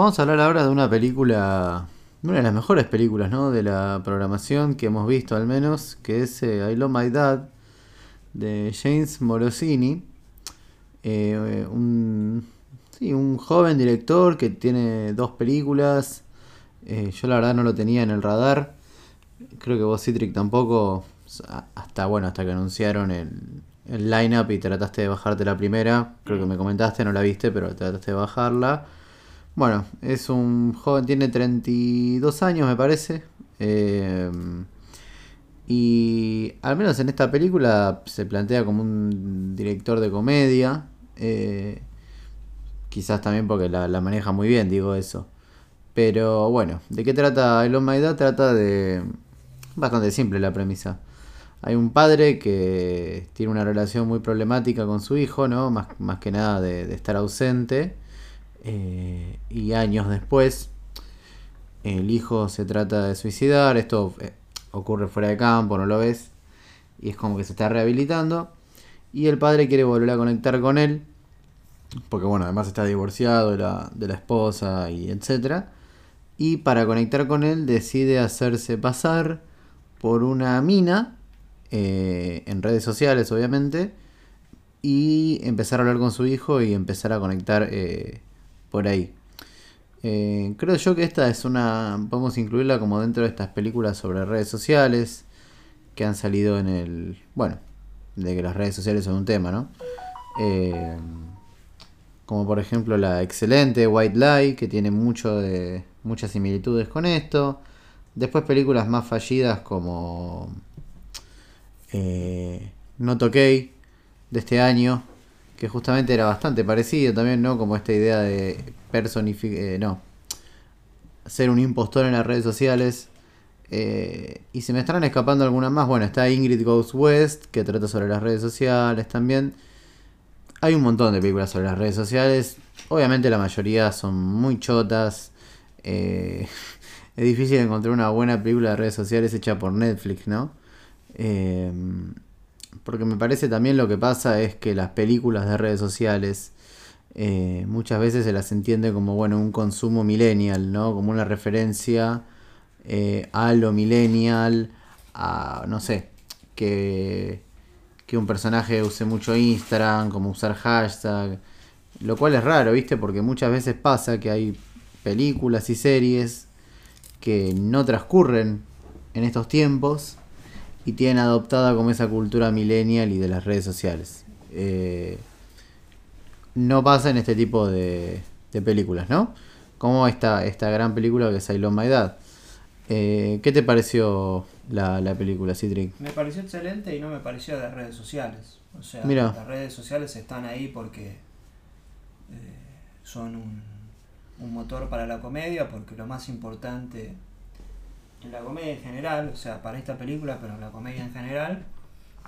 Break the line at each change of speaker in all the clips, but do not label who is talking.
Vamos a hablar ahora de una película, una de las mejores películas, ¿no? De la programación que hemos visto al menos, que es eh, I Love My Dad, de James Morosini. Eh, un, sí, un joven director que tiene dos películas. Eh, yo la verdad no lo tenía en el radar. Creo que vos, Citric, tampoco. Hasta bueno, hasta que anunciaron el, el line-up y trataste de bajarte la primera. Creo que me comentaste, no la viste, pero trataste de bajarla. Bueno, es un joven, tiene 32 años me parece. Eh, y al menos en esta película se plantea como un director de comedia. Eh, quizás también porque la, maneja muy bien, digo eso. Pero bueno, ¿de qué trata El My Dad? Trata de... Bastante simple la premisa. Hay un padre que tiene una relación muy problemática con su hijo, ¿no? Más, más que nada de, estar ausente. Eh, y años después, el hijo se trata de suicidar. Esto eh, ocurre fuera de campo, no lo ves. Y es como que se está rehabilitando. Y el padre quiere volver a conectar con él. Porque bueno, además está divorciado de la, de la esposa y etcétera. Y para conectar con él decide hacerse pasar por una mina eh, en redes sociales, obviamente, y empezar a hablar con su hijo y empezar a conectar eh, por ahí. Eh, creo yo que esta es una. Podemos incluirla como dentro de estas películas sobre redes sociales que han salido en el. Bueno, de que las redes sociales son un tema, ¿no? como por ejemplo la excelente White Lie, que tiene mucho de, muchas similitudes con esto. Después películas más fallidas como eh, Not OK de este año, que justamente era bastante parecido también, ¿no? Como esta idea de personificar, eh, no, ser un impostor en las redes sociales. Eh, y se me estarán escapando algunas más. Bueno, está Ingrid Goes West, que trata sobre las redes sociales también. Hay un montón de películas sobre las redes sociales. Obviamente la mayoría son muy chotas. Eh, es difícil encontrar una buena película de redes sociales hecha por Netflix, ¿no? Eh, porque me parece también lo que pasa es que las películas de redes sociales eh, muchas veces se las entiende como bueno un consumo millennial, ¿no? Como una referencia eh, a lo millennial, a no sé, que, que un personaje use mucho Instagram, como usar hashtag, lo cual es raro, ¿viste? Porque muchas veces pasa que hay películas y series que no transcurren en estos tiempos y tienen adoptada como esa cultura millennial y de las redes sociales. Eh, no pasa en este tipo de, películas, ¿no? Como esta, esta gran película que es I Love My Dad. Eh, ¿Qué te pareció la, película, Citric?
Me pareció excelente y no me pareció de redes sociales. O sea, las redes sociales están ahí porque eh, son un, un motor para la comedia, porque lo más importante en la comedia en general, o sea, para esta película, pero en la comedia en general,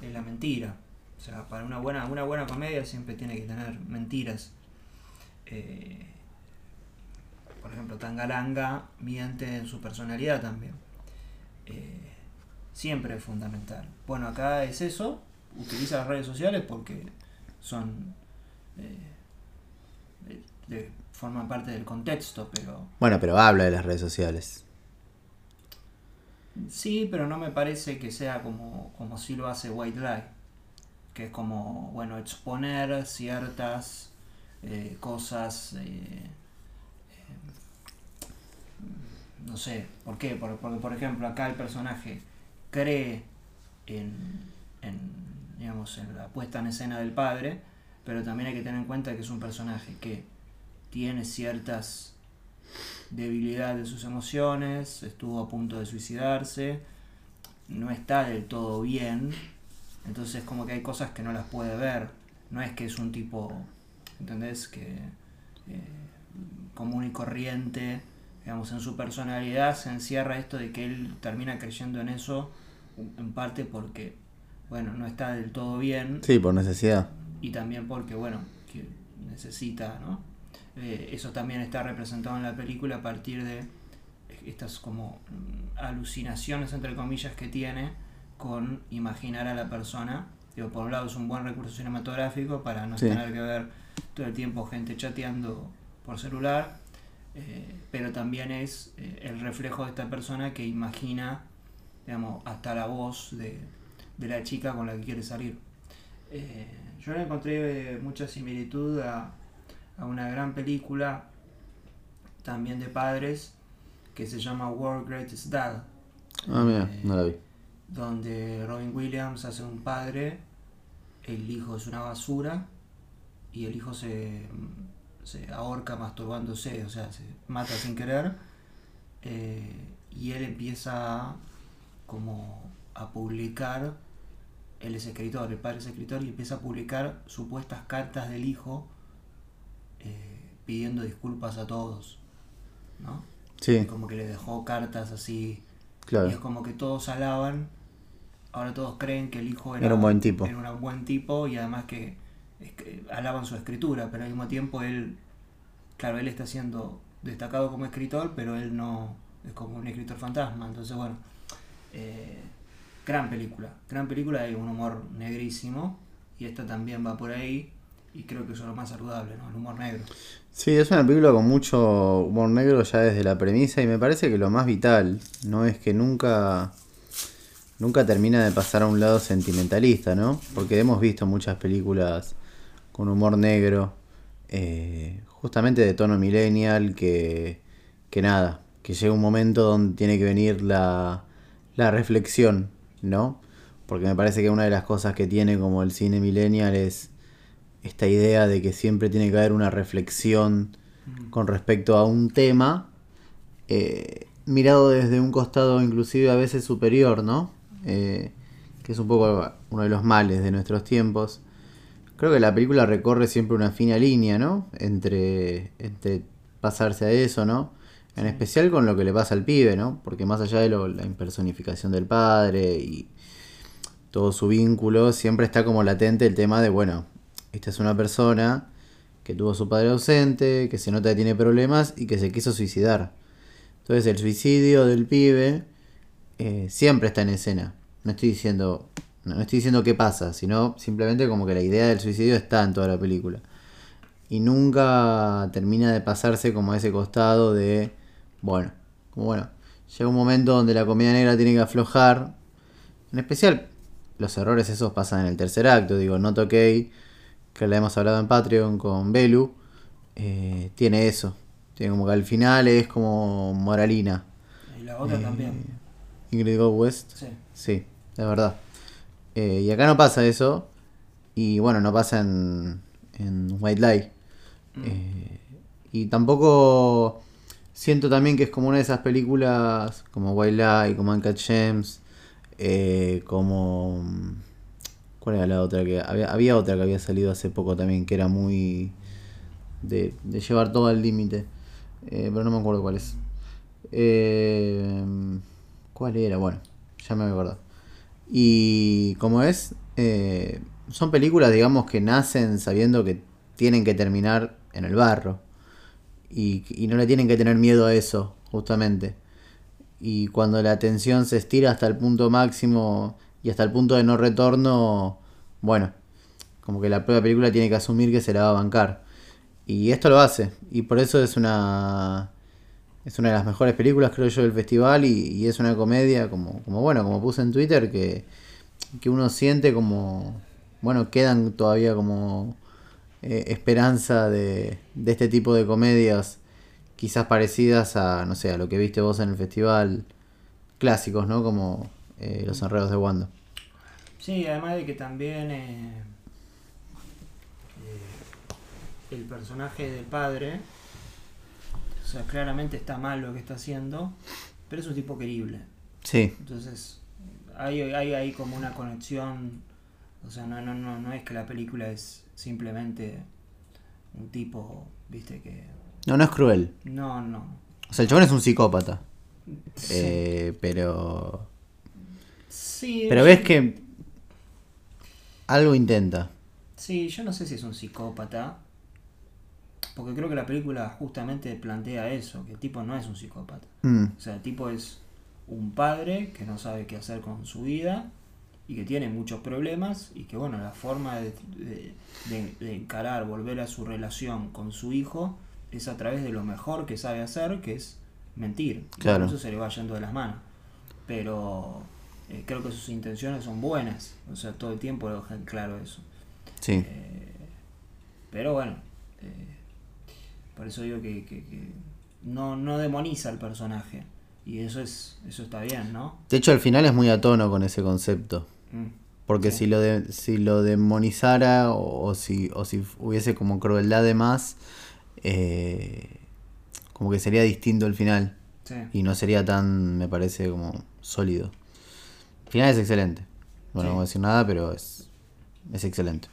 es la mentira. O sea, para una buena, una buena comedia siempre tiene que tener mentiras. Eh, por ejemplo, Tangalanga miente en su personalidad también. Eh, siempre es fundamental. Bueno, acá es eso, utiliza las redes sociales porque son... Eh, forman parte del contexto, pero...
Bueno, pero habla de las redes sociales.
Sí, pero no me parece que sea como, como si lo hace White Lie, que es como, bueno, exponer ciertas eh, cosas, eh, eh, no sé, ¿por qué? Porque, por ejemplo, acá el personaje cree en, en, digamos, en la puesta en escena del padre, pero también hay que tener en cuenta que es un personaje que tiene ciertas debilidad de sus emociones, estuvo a punto de suicidarse, no está del todo bien, entonces como que hay cosas que no las puede ver, no es que es un tipo, ¿entendés? Que eh, común y corriente, digamos, en su personalidad se encierra esto de que él termina creyendo en eso, en parte porque, bueno, no está del todo bien.
Sí, por necesidad.
Y también porque, bueno, que necesita, ¿no? Eh, eso también está representado en la película a partir de estas como mm, alucinaciones entre comillas que tiene con imaginar a la persona. Digo, por un lado es un buen recurso cinematográfico para no tener que ver todo el tiempo gente chateando por celular, Eh, pero también es eh, el reflejo de esta persona que imagina, digamos, hasta la voz de, de la chica con la que quiere salir. Eh, yo le encontré mucha similitud a, a una gran película también de padres que se llama World Greatest Dad.
Ah, mira,
Eh,
no la vi.
donde Robin Williams hace un padre, el hijo es una basura y el hijo se, se ahorca masturbándose, o sea, se mata sin querer eh, y él empieza como a publicar, él es escritor, el padre es escritor y empieza a publicar supuestas cartas del hijo pidiendo disculpas a todos, ¿no?
Sí,
Como que le dejó cartas así y es
claro.
como que todos alaban, ahora todos creen que el hijo era,
Era un buen tipo.
era un buen tipo y además que alaban su escritura, pero al mismo tiempo él, claro, él está siendo destacado como escritor, pero él no es como un escritor fantasma, entonces bueno, eh, gran película, gran película, hay un humor negrísimo y esta también va por ahí y creo que eso es lo más saludable, ¿no? El humor negro.
Sí, es una película con mucho humor negro ya desde la premisa y me parece que lo más vital no es que nunca nunca termina de pasar a un lado sentimentalista, ¿no? Porque hemos visto muchas películas con humor negro, eh, justamente de tono millennial, que, que nada, que llega un momento donde tiene que venir la, la reflexión, ¿no? Porque me parece que una de las cosas que tiene como el cine millennial es esta idea de que siempre tiene que haber una reflexión con respecto a un tema eh, mirado desde un costado inclusive a veces superior, ¿no? Eh, que es un poco uno de los males de nuestros tiempos. Creo que la película recorre siempre una fina línea, ¿no? Entre, entre pasarse a eso, ¿no? En especial con lo que le pasa al pibe, ¿no? Porque más allá de lo- la impersonificación del padre y todo su vínculo, siempre está como latente el tema de, bueno, esta es una persona que tuvo a su padre ausente, que se nota que tiene problemas y que se quiso suicidar. Entonces el suicidio del pibe eh, siempre está en escena. No estoy diciendo no estoy diciendo qué pasa, sino simplemente como que la idea del suicidio está en toda la película. Y nunca termina de pasarse como a ese costado de, bueno, como bueno, llega un momento donde la comedia negra tiene que aflojar. En especial, los errores esos pasan en el tercer acto, digo, Not OK, que la hemos hablado en Patreon con Belu, eh, tiene eso. Tiene como que al final es como moralina.
Y la otra
Eh,
también.
Ingrid Gold West.
Sí.
Sí, es verdad. Eh, y acá no pasa eso. Y bueno, no pasa en, en White Lie.
Mm.
Y tampoco siento también que es como una de esas películas como White Lie, como Uncut Gems, como... ¿Cuál era la otra que había? Había otra que había salido hace poco también que era muy... de, de llevar todo al límite. Eh, pero no me acuerdo cuál es. Eh, ¿Cuál era? Bueno, ya me acuerdo. Y como es, eh, son películas, digamos, que nacen sabiendo que tienen que terminar en el barro. Y, y no le tienen que tener miedo a eso, justamente. Y cuando la tensión se estira hasta el punto máximo y hasta el punto de no retorno, bueno, como que la propia película tiene que asumir que se la va a bancar. Y esto lo hace. Y por eso es una. Es una de las mejores películas, creo yo, del festival. Y, es una comedia, como, como bueno, como puse en Twitter, que, que uno siente como. Bueno, quedan todavía como eh, esperanza de, de este tipo de comedias, quizás parecidas a, no sé, a lo que viste vos en el festival, clásicos, ¿no? Como eh, Los Enredos de Wanda.
Sí, además de que también eh, eh, el personaje del padre, o sea, claramente está mal lo que está haciendo, pero es un tipo querible.
Sí,
Entonces, hay, hay, hay como una conexión, o sea, no, no, no, no es que la película es simplemente un tipo, viste, que...
no, no es cruel.
No, no.
O sea, el chabón es un psicópata.
Sí,
Eh, pero.
Sí,
Pero ves que. Algo intenta.
Sí, yo no sé si es un psicópata. Porque creo que la película justamente plantea eso, que el tipo no es un psicópata.
Mm,
O sea, el tipo es un padre que no sabe qué hacer con su vida y que tiene muchos problemas y que bueno, la forma de, de- de- de encarar, volver a su relación con su hijo es a través de lo mejor que sabe hacer, que es mentir. Y
Claro.
por eso se le va yendo de las manos. Pero eh, creo que sus intenciones son buenas. O sea, todo el tiempo lo dejan claro eso.
Sí.
Eh, pero bueno, eh, por eso digo que, que- que no, no demoniza al personaje. Y eso es eso está bien, ¿no?
De hecho, al final es muy a tono con ese concepto.
Mm.
Porque
Sí.
si, lo de, si lo demonizara o, o si, o si hubiese como crueldad de más, eh, como que sería distinto el final.
Sí.
Y no sería tan, me parece, como sólido. Final es excelente. Bueno,
Sí.
no voy a decir nada, pero es, es excelente.